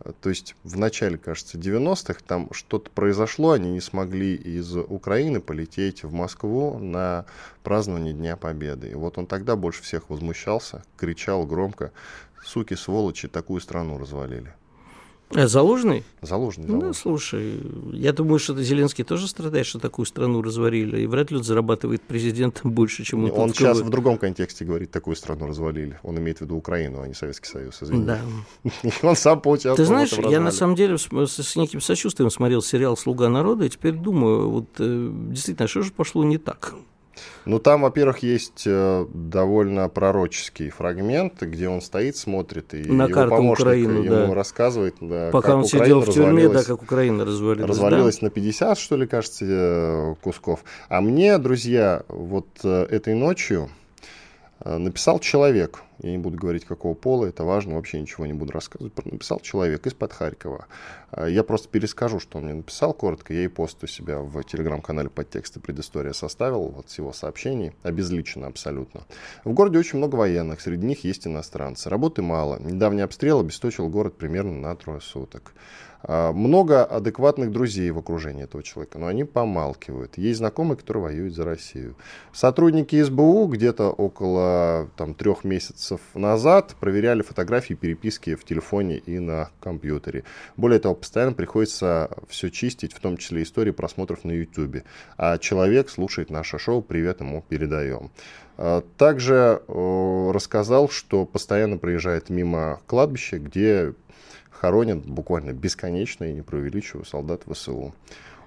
Speaker 1: э, то есть в начале, кажется, 90-х там что-то произошло, они не смогли из Украины полететь в Москву на празднование Дня Победы. И вот он тогда больше всех возмущался, кричал громко, суки, сволочи, такую страну развалили.
Speaker 3: А Залужный?
Speaker 1: Залужный,
Speaker 3: Залужный. Ну, слушай, я думаю, что Зеленский тоже страдает, что такую страну развалили, и вряд ли он зарабатывает президентом больше, чем он
Speaker 1: Он сейчас в другом контексте говорит, такую страну развалили. Он имеет в виду Украину, а не Советский Союз, извини.
Speaker 3: Да. [LAUGHS]
Speaker 1: он сам поучаствовал
Speaker 3: Ты знаешь, я на самом деле с, с неким сочувствием смотрел сериал «Слуга народа», и теперь думаю, вот э, действительно, что же пошло не так?
Speaker 1: Ну, там, во-первых, есть э, довольно пророческий фрагмент, где он стоит, смотрит, и
Speaker 3: На
Speaker 1: его
Speaker 3: карту
Speaker 1: помощник
Speaker 3: Украину,
Speaker 1: ему
Speaker 3: да.
Speaker 1: рассказывает, да,
Speaker 3: Пока
Speaker 1: как
Speaker 3: он
Speaker 1: Украина
Speaker 3: сидел в тюрьме, да, как Украина развалилась.
Speaker 1: развалилась
Speaker 3: да?
Speaker 1: на 50, что ли, кажется, э, кусков. А мне, друзья, вот э, этой ночью написал человек, я не буду говорить, какого пола, это важно, вообще ничего не буду рассказывать, написал человек из-под Харькова. Э, Я просто перескажу, что он мне написал коротко, я и пост у себя в телеграм-канале подтексты предыстория составил, вот с его сообщений, обезличенно абсолютно. В городе очень много военных, среди них есть иностранцы. Работы мало. Недавний обстрел обесточил город примерно на трое суток. А, Много адекватных друзей в окружении этого человека, но они помалкивают. Есть знакомые, которые воюют за Россию. Сотрудники СБУ где-то около там, трех месяцев назад проверяли фотографии переписки в телефоне и на компьютере. Более того, постоянно приходится все чистить, в том числе истории просмотров на YouTube. А человек слушает наше шоу, привет ему передаем. А, Также рассказал, что постоянно проезжает мимо кладбища, где хоронят буквально бесконечно, и не преувеличиваю, солдат ВСУ.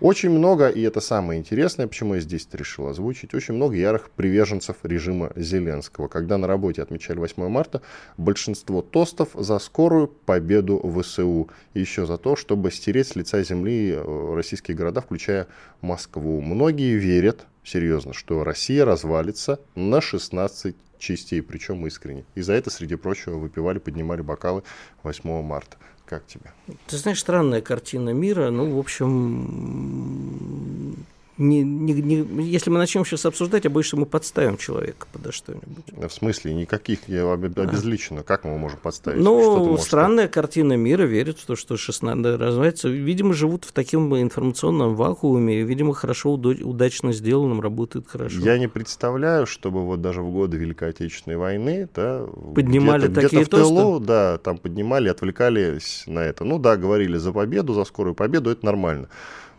Speaker 1: Очень много, и это самое интересное, почему я здесь это решил озвучить, очень много ярых приверженцев режима Зеленского. Когда на работе отмечали 8 марта, большинство тостов за скорую победу ВСУ. И еще за то, чтобы стереть с лица земли э, российские города, включая Москву. Многие верят, серьезно, что Россия развалится на 16 частей, причем искренне. И за это, среди прочего, выпивали, поднимали бокалы 8 марта. Как тебе?
Speaker 3: Ты знаешь, странная картина мира. Ну, в общем, не, не, не, если мы начнем сейчас обсуждать, я боюсь, что мы подставим человека подо что-нибудь.
Speaker 1: В смысле, никаких я обезличено. Как мы можем подставить?
Speaker 3: Ну, странная сказать? картина мира, верит в то, что 16 развивается. Видимо, живут в таком информационном вакууме, и, видимо, хорошо, удачно сделанном, работает хорошо.
Speaker 1: Я не представляю, чтобы вот даже в годы Великой Отечественной войны да,
Speaker 3: поднимали где-то, такие
Speaker 1: где-то в тылу, да, там поднимали, отвлекались на это. Ну да, говорили за победу, за скорую победу, это нормально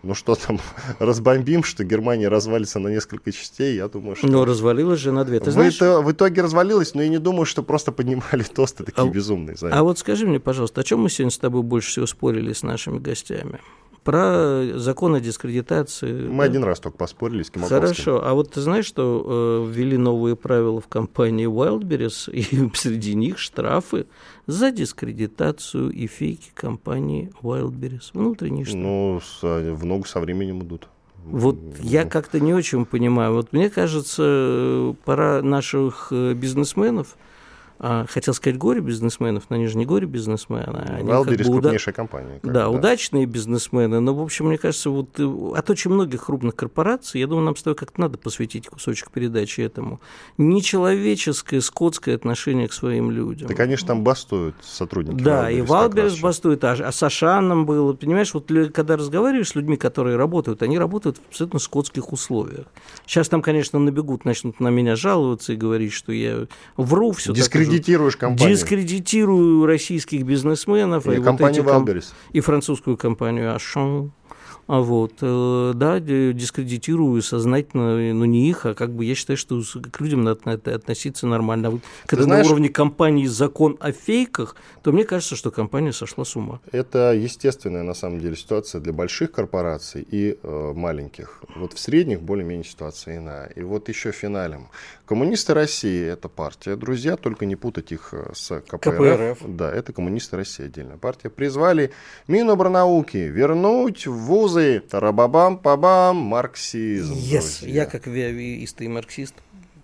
Speaker 1: ну что там, [LAUGHS] разбомбим, что Германия развалится на несколько частей, я думаю, что...
Speaker 3: Но развалилась же на две. Ты
Speaker 1: в, знаешь... это, в итоге развалилась, но я не думаю, что просто поднимали тосты такие а, безумные.
Speaker 3: Знаете. А вот скажи мне, пожалуйста, о чем мы сегодня с тобой больше всего спорили с нашими гостями? Про закон о дискредитации.
Speaker 1: Мы да? один раз только поспорили с Кимаковским.
Speaker 3: Хорошо. А вот ты знаешь, что э, ввели новые правила в компании Wildberries, [LAUGHS] и среди них штрафы за дискредитацию и фейки компании Wildberries. Внутренние штрафы.
Speaker 1: Ну, в ногу со временем идут.
Speaker 3: Вот ну. я как-то не очень понимаю. Вот мне кажется, пора наших э, бизнесменов – хотел сказать горе-бизнесменов, но они же не горе-бизнесмены.
Speaker 1: Они Wildberries как бы крупнейшая компания.
Speaker 3: да, да, удачные бизнесмены. Но, в общем, мне кажется, вот э, от очень многих крупных корпораций, я думаю, нам с тобой как-то надо посвятить кусочек передачи этому. Нечеловеческое, скотское отношение к своим людям.
Speaker 1: Да, конечно, там бастуют сотрудники.
Speaker 3: Да, и Wildberries бастует, а, а с Ашаном было. Понимаешь, вот когда разговариваешь с людьми, которые работают, они работают в абсолютно скотских условиях. Сейчас там, конечно, набегут, начнут на меня жаловаться и говорить, что я вру, все
Speaker 1: так дискредитируешь компанию.
Speaker 3: Дискредитирую российских бизнесменов.
Speaker 1: И, и компанию вот
Speaker 3: эти, И французскую компанию Ашон. А вот, э, да, дискредитирую сознательно, но не их, а как бы я считаю, что к людям надо относиться нормально. А вот, когда знаешь, на уровне компании закон о фейках, то мне кажется, что компания сошла с ума.
Speaker 1: Это естественная, на самом деле, ситуация для больших корпораций и э, маленьких. Вот в средних более-менее ситуация иная. И вот еще финалем. Коммунисты России – это партия. Друзья, только не путать их э, с КПРФ. КПРФ. Да, это коммунисты России отдельная партия. Призвали Минобрнауки вернуть в вузы «тарабабам-пабам», марксизм.
Speaker 3: Yes. Я как виавиист и марксист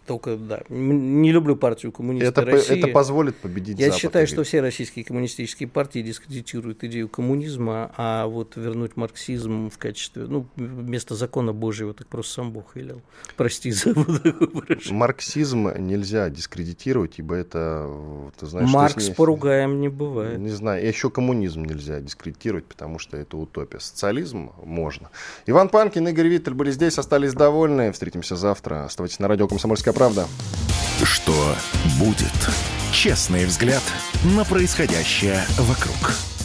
Speaker 3: только, да, не люблю партию коммунистов
Speaker 1: это,
Speaker 3: России.
Speaker 1: Это позволит победить
Speaker 3: Я
Speaker 1: Запад,
Speaker 3: считаю, что все российские коммунистические партии дискредитируют идею коммунизма, а вот вернуть марксизм в качестве, ну, вместо закона Божьего, так просто сам Бог велел. Прости за [LAUGHS]
Speaker 1: Марксизм нельзя дискредитировать, ибо это, ты знаешь...
Speaker 3: Маркс поругаем не бывает.
Speaker 1: Не знаю, и еще коммунизм нельзя дискредитировать, потому что это утопия. Социализм можно. Иван Панкин, Игорь Виттель были здесь, остались довольны. Встретимся завтра. Оставайтесь на радио «Комсомольская правда».
Speaker 4: Что будет? Честный взгляд на происходящее вокруг.